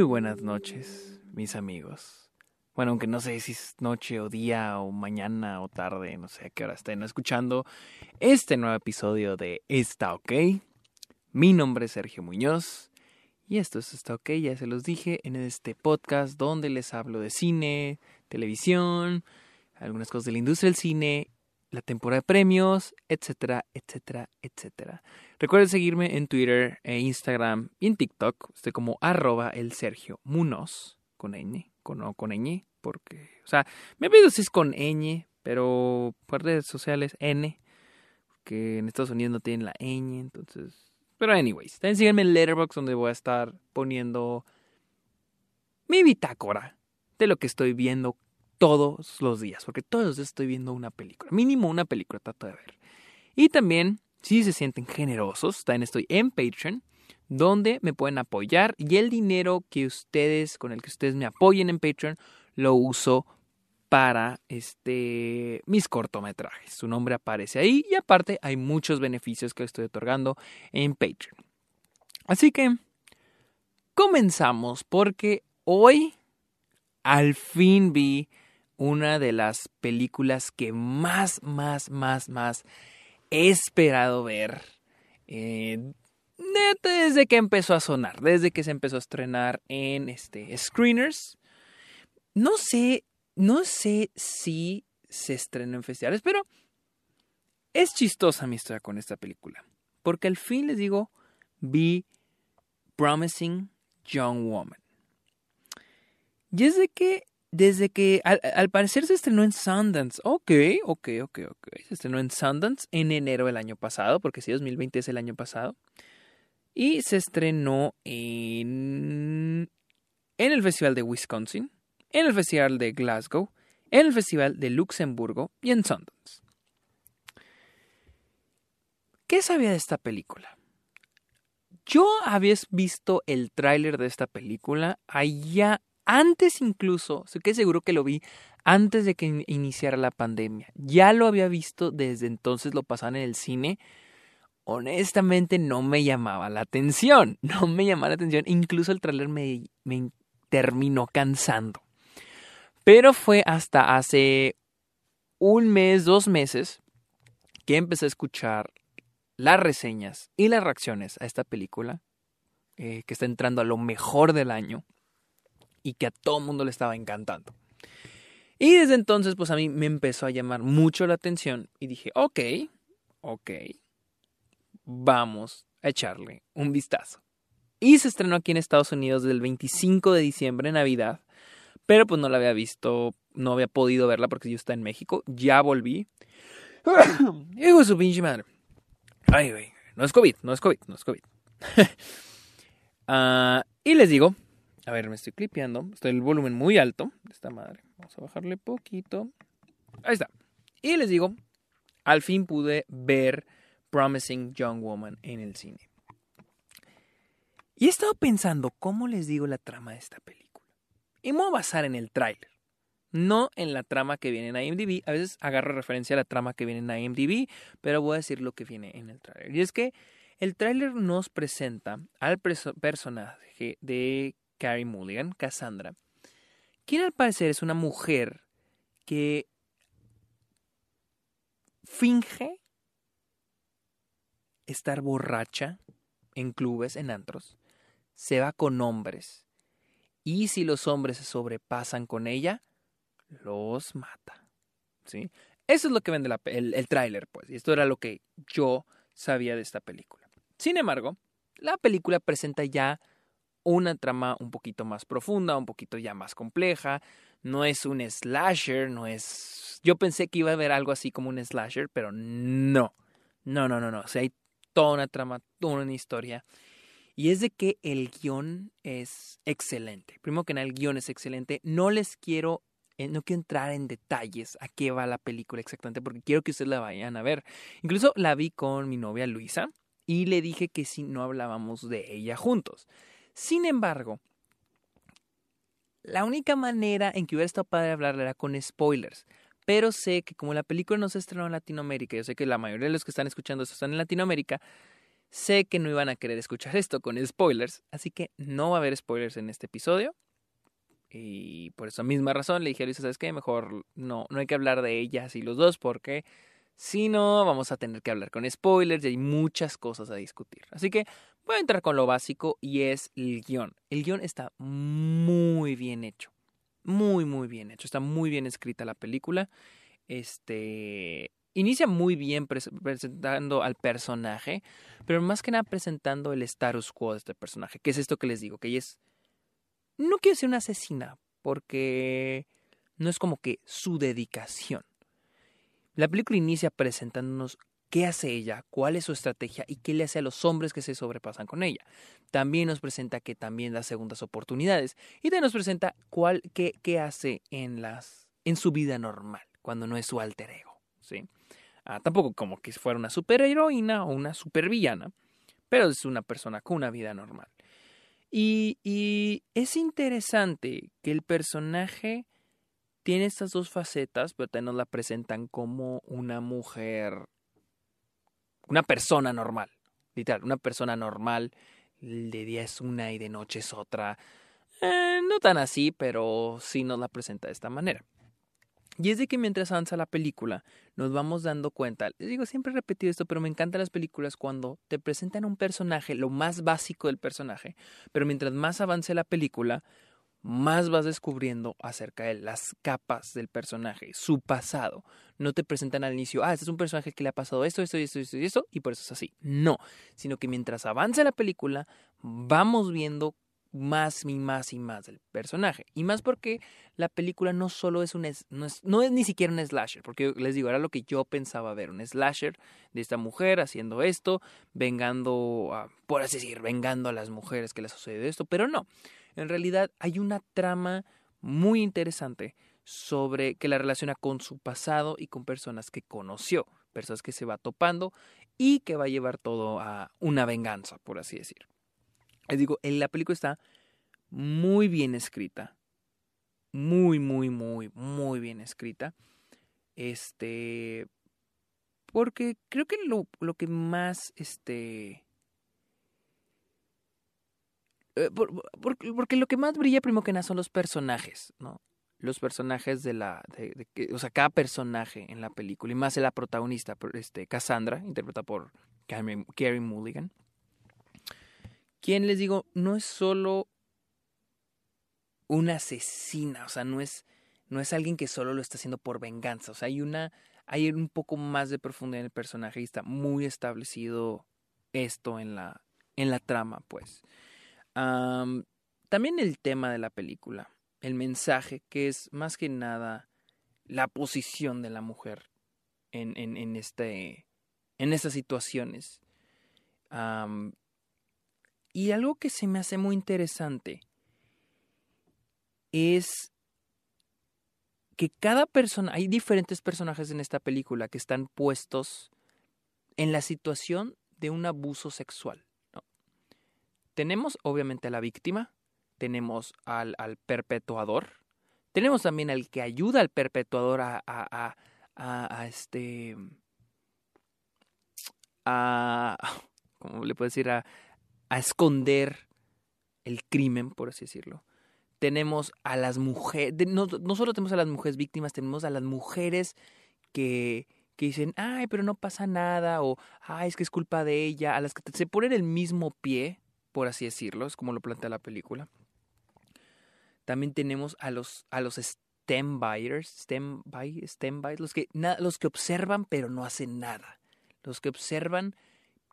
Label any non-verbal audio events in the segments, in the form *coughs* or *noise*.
Muy buenas noches, mis amigos. Bueno, aunque no sé si es noche o día o mañana o tarde, no sé a qué hora estén escuchando este nuevo episodio de Está OK. Mi nombre es Sergio Muñoz y esto es Está OK, ya se los dije en este podcast donde les hablo de cine, televisión, algunas cosas de la industria del cine la temporada de premios, etcétera, etcétera, etcétera. Recuerden seguirme en Twitter e Instagram y en TikTok. Estoy como arroba el Sergio Munoz, con ñ, con, no con ñ, porque, o sea, me pedido si es con ñ, pero por redes sociales n, que en Estados Unidos no tienen la ñ, entonces... Pero anyways, también síganme en Letterboxd donde voy a estar poniendo mi bitácora de lo que estoy viendo todos los días, porque todos los días estoy viendo una película, mínimo una película trato de ver. Y también, si se sienten generosos, también estoy en Patreon, donde me pueden apoyar y el dinero que ustedes, con el que ustedes me apoyen en Patreon, lo uso para este mis cortometrajes. Su nombre aparece ahí y aparte hay muchos beneficios que estoy otorgando en Patreon. Así que comenzamos porque hoy al fin vi una de las películas que más, más, más, más he esperado ver. Eh, desde que empezó a sonar, desde que se empezó a estrenar en este screeners. No sé, no sé si se estrenó en festivales, pero es chistosa mi historia con esta película. Porque al fin les digo, vi Promising Young Woman. Y es de que desde que al, parecer se estrenó en Sundance. Ok, ok, ok, ok. Se estrenó en Sundance en enero del año pasado, porque sí, 2020 es el año pasado. Y se estrenó en, en el Festival de Wisconsin, en el Festival de Glasgow, en el Festival de Luxemburgo y en Sundance. ¿Qué sabía de esta película? Yo había visto el tráiler de esta película allá antes incluso, estoy que seguro que lo vi antes de que iniciara la pandemia. Ya lo había visto desde entonces, lo pasaban en el cine. Honestamente no me llamaba la atención, *laughs* no me llamaba la atención. Incluso el tráiler me, terminó cansando. Pero fue hasta hace un mes, dos meses, que empecé a escuchar las reseñas y las reacciones a esta película, eh, que está entrando a lo mejor del año y que a todo el mundo le estaba encantando. Y desde entonces, pues a mí me empezó a llamar mucho la atención y dije, ok, ok, vamos a echarle un vistazo. Y se estrenó aquí en Estados Unidos del 25 de diciembre, Navidad, pero pues no la había visto, no había podido verla porque yo estaba en México, ya volví. *coughs* Hijo su pinche madre. Ay, güey, no es COVID, no es COVID, no es COVID. *laughs* Ah, y les digo, a ver, me estoy clipeando. Estoy el volumen muy alto de esta madre. Vamos a bajarle poquito. Ahí está. Y les digo, al fin pude ver Promising Young Woman en el cine. Y he estado pensando cómo les digo la trama de esta película. Y me voy a basar en el tráiler. No en la trama que viene en IMDb. A veces agarro referencia a la trama que viene en IMDb, pero voy a decir lo que viene en el tráiler. Y es que el tráiler nos presenta al personaje de Carrie Mulligan, Cassandra, quien al parecer es una mujer que finge estar borracha en clubes, en antros, se va con hombres y si los hombres se sobrepasan con ella, los mata. ¿Sí? Eso es lo que vende el, el tráiler, pues, y esto era lo que yo sabía de esta película. Sin embargo, la película presenta ya una trama un poquito más profunda, un poquito ya más compleja. No es un slasher, no es... Yo pensé que iba a haber algo así como un slasher, pero no. No, no, no, no. O sea, hay toda una trama, toda una historia. Y es de que el guion es excelente. Primero que nada, el guion es excelente. No les quiero, eh, no quiero entrar en detalles a qué va la película exactamente, porque quiero que ustedes la vayan a ver. Incluso la vi con mi novia Luisa y le dije que si no hablábamos de ella juntos. Sin embargo, la única manera en que hubiera estado padre hablarle era con spoilers. Pero sé que como la película no se estrenó en Latinoamérica, yo sé que la mayoría de los que están escuchando esto están en Latinoamérica, Sé que no iban a querer escuchar esto con spoilers, así que no va a haber spoilers en este episodio. Y por esa misma razón le dije a Luisa, ¿sabes qué? Mejor no, no hay que hablar de ellas y los dos porque si no vamos a tener que hablar con spoilers y hay muchas cosas a discutir. Así que voy a entrar con lo básico y es el guion. El guion está muy bien hecho. Muy, muy bien hecho. Está muy bien escrita la película. Este. Inicia muy bien presentando al personaje, pero más que nada presentando el status quo de este personaje, que es esto que les digo, que ella es no quiero ser una asesina, porque no es como que su dedicación. La película inicia presentándonos qué hace ella, cuál es su estrategia y qué le hace a los hombres que se sobrepasan con ella. También nos presenta que también da segundas oportunidades y también nos presenta cuál, qué, qué hace en, las, en su vida normal, cuando no es su alter ego. ¿sí? Ah, tampoco como que fuera una superheroína o una supervillana, pero es una persona con una vida normal. Y, es interesante que el personaje tiene estas dos facetas, pero también nos la presentan como una mujer, una persona normal, literal, una persona normal. De día es una y de noche es otra. Eh, no tan así, pero sí nos la presenta de esta manera. Y es de que mientras avanza la película, nos vamos dando cuenta. Les digo, siempre he repetido esto, pero me encantan las películas cuando te presentan un personaje, lo más básico del personaje, pero mientras más avance la película, más vas descubriendo acerca de las capas del personaje, su pasado. No te presentan al inicio, ah, este es un personaje que le ha pasado esto, esto, esto, esto y esto, y por eso es así. No, sino que mientras avance la película, vamos viendo más y más y más del personaje. Y más porque la película no solo es un... No es, ni siquiera un slasher, porque les digo, era lo que yo pensaba ver, un slasher de esta mujer haciendo esto, vengando, a, por así decir, vengando a las mujeres que les sucede esto, pero no. En realidad hay una trama muy interesante sobre que la relaciona con su pasado y con personas que conoció, personas que se va topando y que va a llevar todo a una venganza, por así decir. Les digo, la película está muy bien escrita. Muy, muy, muy, muy bien escrita. Este. Porque creo que lo, lo que más. Este. Eh, porque lo que más brilla primero que nada son los personajes, ¿no? Los personajes de la. O sea, cada personaje en la película. Y más la protagonista, este, Cassandra, interpretada por Carrie Mulligan quien les digo, no es solo una asesina, o sea, no es, no es alguien que solo lo está haciendo por venganza, o sea, hay una, hay un poco más de profundidad en el personaje y está muy establecido esto en la, en la trama, pues. También el tema de la película, el mensaje, que es más que nada la posición de la mujer en, en, este, en estas situaciones. Y algo que se me hace muy interesante es que cada persona, hay diferentes personajes en esta película que están puestos en la situación de un abuso sexual. Tenemos obviamente a la víctima, tenemos al, al, perpetuador, tenemos también al que ayuda al perpetuador a, a, a, este... a... *laughs* ¿Cómo le puedo decir? A, a esconder el crimen, por así decirlo. Tenemos a las mujeres, no, no, solo tenemos a las mujeres víctimas, tenemos a las mujeres que, que dicen, ay, pero no pasa nada, o ay, es que es culpa de ella, a las que se ponen el mismo pie, por así decirlo, es como lo plantea la película. También tenemos a los, a los stem buyers, los que, los que observan pero no hacen nada. Los que observan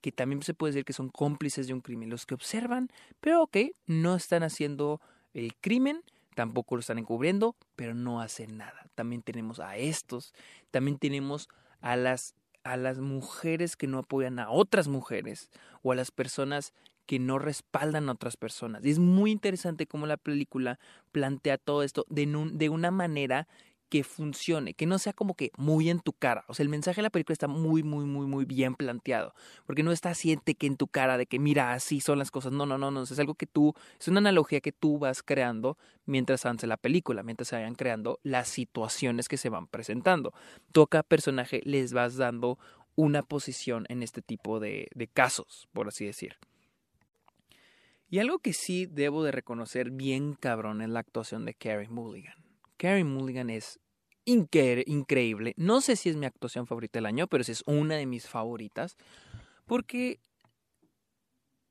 que también se puede decir que son cómplices de un crimen, los que observan, pero ok, no están haciendo el crimen, tampoco lo están encubriendo, pero no hacen nada. También tenemos a estos, también tenemos a las a las mujeres que no apoyan a otras mujeres o a las personas que no respaldan a otras personas. Y es muy interesante cómo la película plantea todo esto de, de una manera que funcione, que no sea como que muy en tu cara. O sea, el mensaje de la película está muy, muy, muy, muy bien planteado. Porque no está siente que en tu cara de que mira, así son las cosas. No, no, no, no. Es algo que tú, es una analogía que tú vas creando mientras avance la película, mientras se vayan creando las situaciones que se van presentando. Tú a cada personaje les vas dando una posición en este tipo de, de casos, por así decir. Y algo que sí debo de reconocer bien cabrón es la actuación de Carrie Mulligan. Carrie Mulligan es increíble. No sé si es mi actuación favorita del año, pero es una de mis favoritas. Porque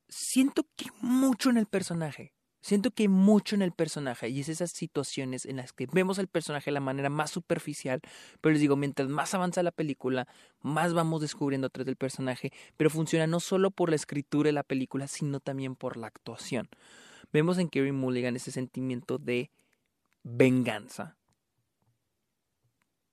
siento que mucho en el personaje. Siento que mucho en el personaje y es esas situaciones en las que vemos al personaje de la manera más superficial, pero les digo, mientras más avanza la película, más vamos descubriendo atrás del personaje, pero funciona no solo por la escritura de la película, sino también por la actuación. Vemos en Kerry Mulligan ese sentimiento de venganza,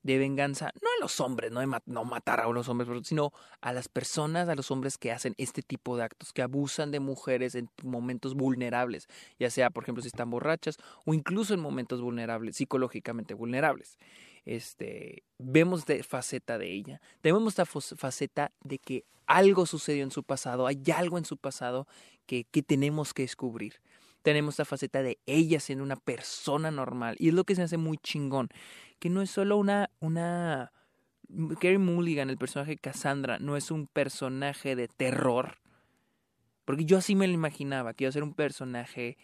de venganza, no a los hombres, no, de no matar a los hombres, sino a las personas, a los hombres que hacen este tipo de actos, que abusan de mujeres en momentos vulnerables, ya sea, por ejemplo, si están borrachas o incluso en momentos vulnerables, psicológicamente vulnerables. Este, vemos esta faceta de ella, tenemos esta faceta de que algo sucedió en su pasado, hay algo en su pasado que, que tenemos que descubrir tenemos esta faceta de ella siendo una persona normal. Y es lo que se hace muy chingón. Que no es solo una. una Carrie Mulligan, el personaje Cassandra, no es un personaje de terror. Porque yo así me lo imaginaba, que iba a ser un personaje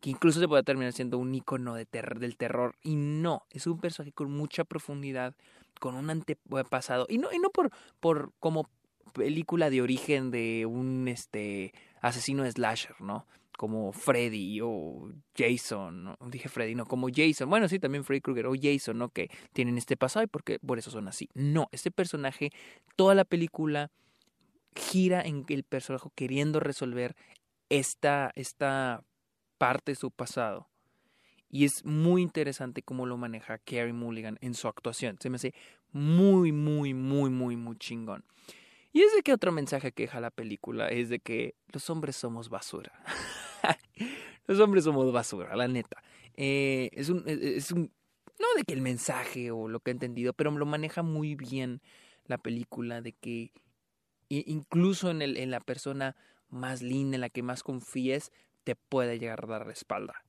que incluso se puede terminar siendo un icono de del terror. Y no, es un personaje con mucha profundidad, con un antepasado. Y no, y no por, por como película de origen de un este asesino slasher, ¿no? Como Freddy o Jason, ¿no? dije Freddy, no, como Jason, bueno, sí, también Freddy Krueger o Jason, ¿no? Que tienen este pasado y porque por eso son así. No, este personaje, toda la película gira en el personaje queriendo resolver esta, esta parte de su pasado. Y es muy interesante cómo lo maneja Carrie Mulligan en su actuación. Se me hace muy, muy, muy, muy, muy chingón. Y es de que otro mensaje que deja la película es de que los hombres somos basura. *laughs* *laughs* los hombres somos basura, la neta. Eh, es, un, e, es un... No de que el mensaje o lo que he entendido, pero lo maneja muy bien la película, de que incluso en, el, en la persona más linda, en la que más confíes, te puede llegar a dar la espalda.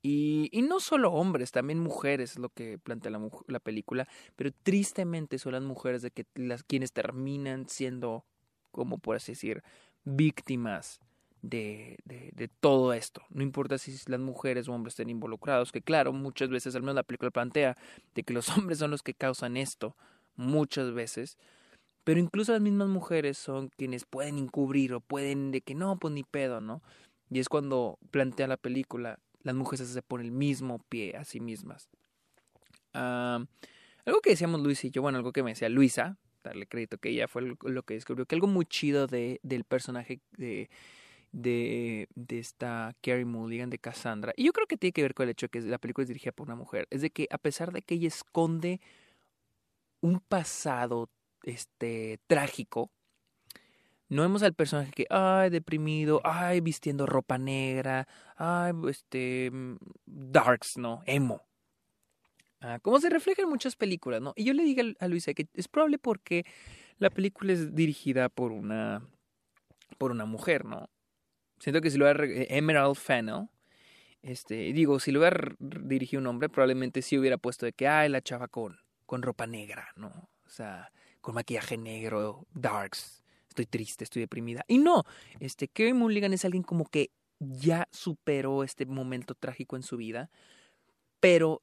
Y, y, no solo hombres, también mujeres, es lo que plantea la, la, película, pero tristemente son las mujeres de que las quienes terminan siendo, como por así decir, víctimas de, de, todo esto. No importa si las mujeres o hombres estén involucrados, que claro, muchas veces, al menos la película plantea, de que los *laughs* hombres son los que causan esto, muchas veces, pero incluso las mismas mujeres son quienes pueden encubrir o pueden de que no, pues ni pedo, ¿no? Y es cuando plantea la película, las mujeres se ponen el mismo pie a sí mismas. algo que decíamos Luis y yo, bueno, algo que me decía Luisa, darle crédito que ella fue lo que descubrió, que algo muy chido de, del personaje de, de, de esta Carrie Mulligan, de Cassandra, y yo creo que tiene que ver con el hecho de que la película es dirigida por una mujer, es de que a pesar de que ella esconde un pasado este trágico, no vemos al personaje que, ay, deprimido, ay, vistiendo ropa negra, ay, este, mm, darks, ¿no? Emo. Ah, como se refleja en muchas películas, ¿no? Y yo le digo a Luisa que es probable porque la película es dirigida por una, por una mujer, ¿no? Siento que si lo hubiera eh, Emerald Fennel, este, digo, si lo hubiera dirigido un hombre, probablemente sí hubiera puesto de que, ay, la chava con, con ropa negra, ¿no? O sea, con maquillaje negro, darks, estoy triste, estoy deprimida. Y no, este, Kerry Mulligan es alguien como que ya superó este momento trágico en su vida, pero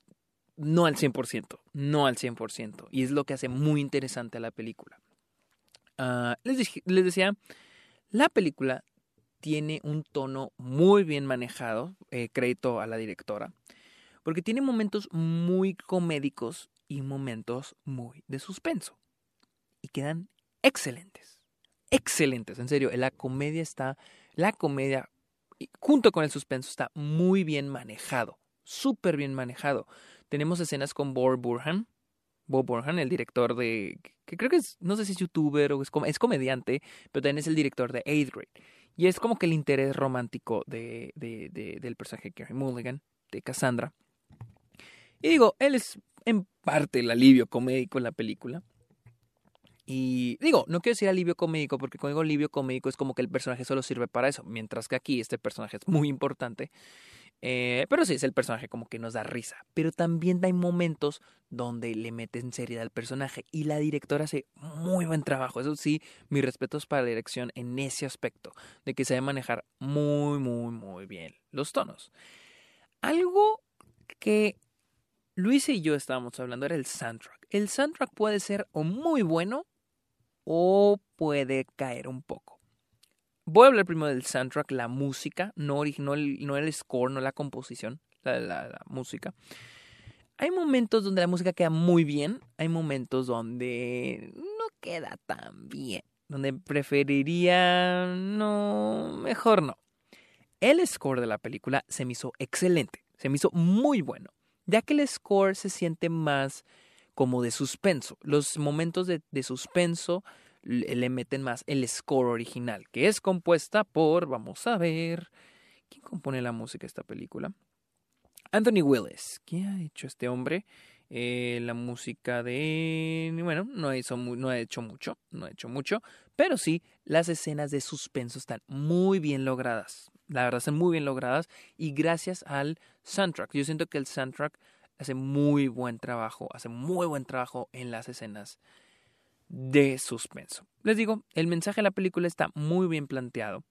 no al 100%, no al 100%. Y es lo que hace muy interesante a la película. Uh, les, les decía, la película tiene un tono muy bien manejado, eh, crédito a la directora, porque tiene momentos muy comédicos y momentos muy de suspenso. Y quedan excelentes excelentes, en serio, la comedia está, la comedia junto con el suspenso está muy bien manejado, súper bien manejado. Tenemos escenas con Bob Burhan, Bob Burhan, el director de, que creo que es, no sé si es youtuber o es, es comediante, pero también es el director de Eighth Grade. Y es como que el interés romántico de, de, de, del personaje Carrie Mulligan, de Cassandra. Y digo, él es en parte el alivio comédico en la película. Y digo, no quiero decir alivio comédico, porque cuando digo alivio comédico es como que el personaje solo sirve para eso, mientras que aquí este personaje es muy importante. Eh, pero sí, es el personaje como que nos da risa. Pero también hay momentos donde le meten seriedad al personaje y la directora hace muy buen trabajo. Eso sí, mis respetos para la dirección en ese aspecto, de que se debe manejar muy, muy, muy bien los tonos. Algo que Luis y yo estábamos hablando era el soundtrack. El soundtrack puede ser o muy bueno o puede caer un poco. Voy a hablar primero del soundtrack, la música, no, el, no el score, no la composición, la, música. Hay momentos donde la música queda muy bien, hay momentos donde no queda tan bien, donde preferiría no, mejor no. El score de la película se me hizo excelente, se me hizo muy bueno, ya que el score se siente más como de suspenso. Los momentos de suspenso le meten más el score original, que es compuesta por, vamos a ver, ¿quién compone la música de esta película? Anthony Willis. ¿Qué ha hecho este hombre? Eh, la música de... Bueno, no, hizo, no ha hecho mucho, no ha hecho mucho, pero sí, las escenas de suspenso están muy bien logradas. La verdad, están muy bien logradas y gracias al soundtrack. Yo siento que el soundtrack hace muy buen trabajo, hace muy buen trabajo en las escenas de suspenso. Les digo, el mensaje de la película está muy bien planteado.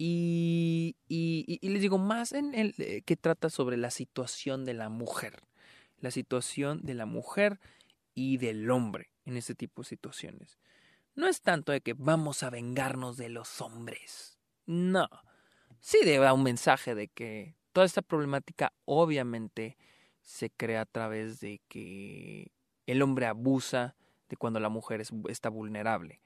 Y, y, les digo, más en el eh, que trata sobre la situación de la mujer. La situación de la mujer y del hombre en este tipo de situaciones. No es tanto de que vamos a vengarnos de los hombres. No. Sí debe un mensaje de que toda esta problemática obviamente se crea a través de que el hombre abusa de cuando la mujer está vulnerable.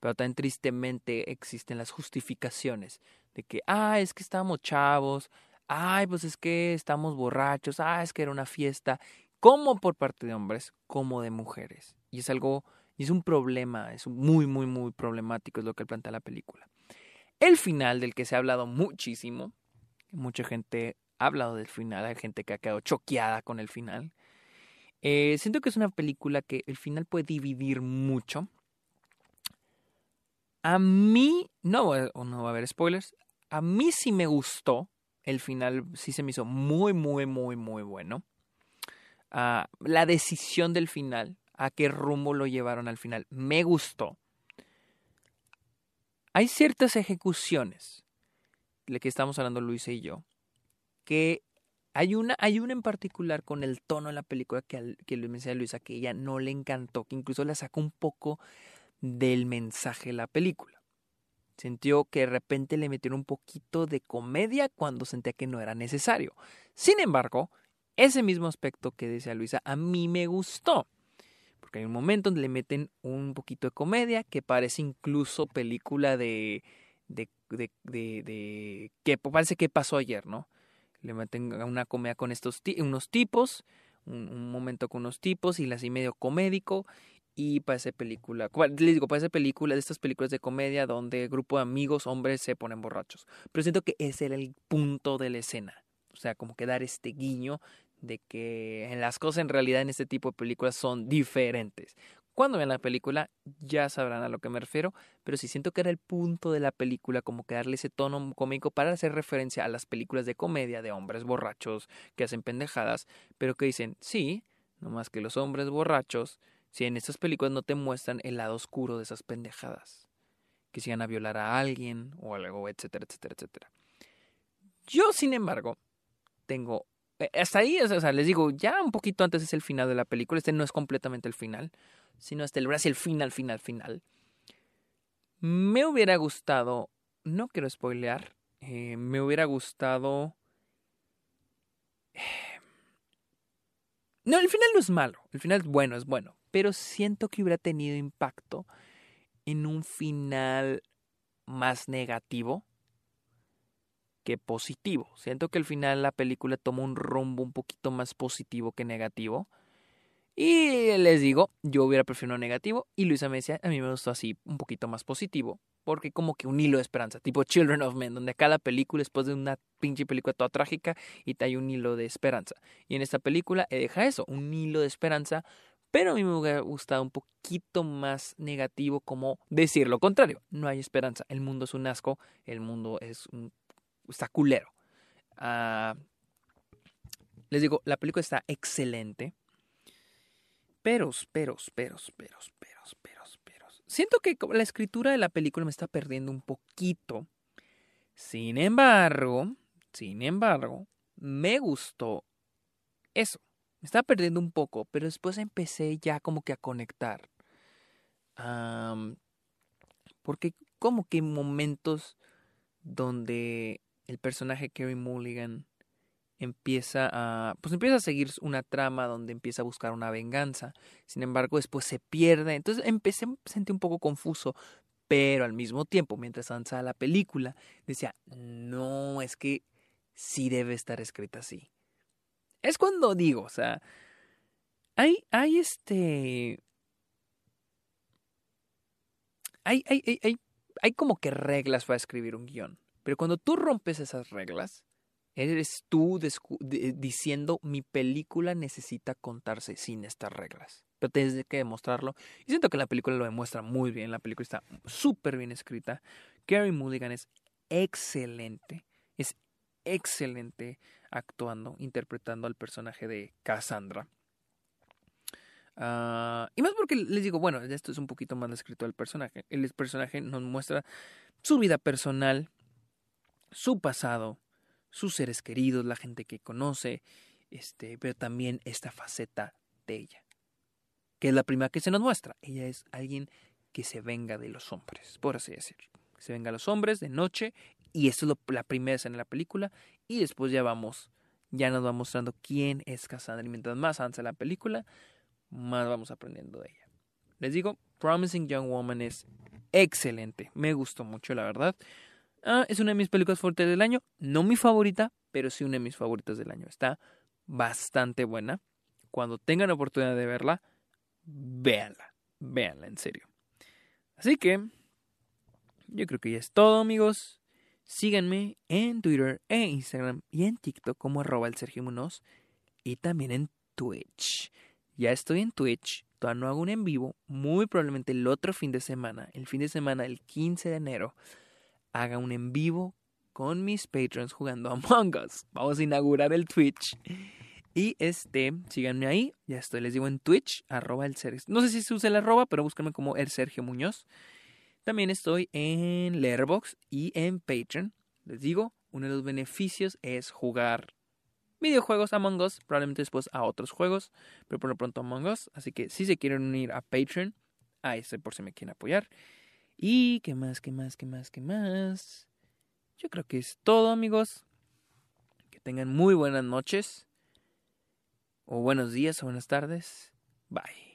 Pero tan tristemente existen las justificaciones de que, ah, es que estamos chavos, ay, pues es que estamos borrachos, ah, es que era una fiesta, como por parte de hombres como de mujeres. Y es algo, es un problema, es muy, muy, muy problemático, es lo que plantea la película. El final del que se ha hablado muchísimo, mucha gente ha hablado del final, hay gente que ha quedado choqueada con el final. Eh, siento que es una película que el final puede dividir mucho. A mí, no, no va a haber spoilers, a mí sí me gustó. El final sí se me hizo muy, muy, muy, muy bueno. Ah, la decisión del final, a qué rumbo lo llevaron al final, me gustó. Hay ciertas ejecuciones, de que estamos hablando Luis y yo, que hay una, hay una en particular con el tono de la película que, que le a Luisa que ella no le encantó, que incluso la sacó un poco del mensaje de la película. Sintió que de repente le metieron un poquito de comedia cuando sentía que no era necesario. Sin embargo, ese mismo aspecto que decía Luisa a mí me gustó. Porque hay un momento donde le meten un poquito de comedia que parece incluso película de. de. de. de, de que parece que pasó ayer, ¿no? Le meten una comedia con estos unos tipos, un, momento con unos tipos y así medio comédico y parece película, les digo, parece película de estas películas de comedia donde grupo de amigos, hombres se ponen borrachos. Pero siento que ese era el punto de la escena. O sea, como que dar este guiño de que las cosas en realidad en este tipo de películas son diferentes. Cuando vean la película ya sabrán a lo que me refiero, pero sí siento que era el punto de la película, como que darle ese tono cómico para hacer referencia a las películas de comedia de hombres borrachos que hacen pendejadas, pero que dicen, sí, no más que los hombres borrachos, si en estas películas no te muestran el lado oscuro de esas pendejadas, que sigan a violar a alguien o algo, etcétera, etcétera, etcétera. Yo, sin embargo, tengo eh, hasta ahí, o sea, les digo, ya un poquito antes es el final de la película, este no es completamente el final sino hasta el, el final, final, final. Me hubiera gustado, no quiero spoilear, eh, me hubiera gustado... *sighs* No, el final no es malo, el final es bueno, es bueno, pero siento que hubiera tenido impacto en un final más negativo que positivo. Siento que al final la película toma un rumbo un poquito más positivo que negativo. Y les digo, yo hubiera preferido negativo y Luisa me decía, a mí me gustó así un poquito más positivo, porque como que un hilo de esperanza, tipo Children of Men, donde cada película después de una pinche película toda trágica y te hay un hilo de esperanza. Y en esta película deja eso, un hilo de esperanza, pero a mí me hubiera gustado un poquito más negativo como decir lo contrario, no hay esperanza, el mundo es un asco, el mundo es un está culero. Ah, Les digo, la película está excelente. Peros, peros, peros, peros, peros, peros, peros. Siento que la escritura de la película me está perdiendo un poquito. Sin embargo, sin embargo, me gustó eso. Me estaba perdiendo un poco, pero después empecé ya como que a conectar. porque como que momentos donde el personaje Kerry Mulligan empieza a pues empieza a seguir una trama donde empieza a buscar una venganza. Sin embargo, después se pierde. Entonces empecé a sentir un poco confuso, pero al mismo tiempo, mientras avanzaba la película, decía, "No, es que sí debe estar escrita así." Es cuando digo, o sea, hay hay este hay hay hay hay, como que reglas para escribir un guion. Pero cuando tú rompes esas reglas, eres tú diciendo mi película necesita contarse sin estas reglas. Pero tienes que demostrarlo. Y siento que la película lo demuestra muy bien. La película está súper bien escrita. Gary Mulligan es excelente. Es excelente actuando, interpretando al personaje de Cassandra. Ah, y más porque les digo, bueno, esto es un poquito más escrito del personaje. El personaje nos muestra su vida personal, su pasado, sus seres queridos, la gente que conoce, este, pero también esta faceta de ella, que es la primera que se nos muestra. Ella es alguien que se venga de los hombres, por así decir. Se venga a los hombres de noche, y esto es la primera escena en la película, y después ya vamos, ya nos va mostrando quién es Cassandra. Y mientras más avanza la película, más vamos aprendiendo de ella. Les digo, Promising Young Woman es excelente, me gustó mucho, la verdad. Ah, es una de mis películas fuertes del año. No mi favorita, pero sí una de mis favoritas del año. Está bastante buena. Cuando tengan oportunidad de verla, véanla. Véanla, en serio. Así que, yo creo que ya es todo, amigos. Síganme en Twitter e Instagram y en TikTok como arroba el Sergio Munoz y también en Twitch. Ya estoy en Twitch, todavía no hago un en vivo, muy probablemente el otro fin de semana, el fin de semana el 15 de enero haga un en vivo con mis patrons jugando *laughs* Among Us. Vamos a inaugurar el Twitch. Y este, síganme ahí, ya estoy, les digo en Twitch, arroba el Sergio. No sé si se usa el arroba, pero búsquenme como el Sergio Muñoz. También estoy en Letterboxd y en Patreon. Les digo, uno de los beneficios es jugar videojuegos Among Us, probablemente después a otros juegos, pero por lo pronto Among Us. Así que si se quieren unir a Patreon, ahí estoy por si me quieren apoyar. Y qué más, qué más, qué más, qué más. Yo creo que es todo, amigos. Que tengan muy buenas noches. O buenos días o buenas tardes. Bye.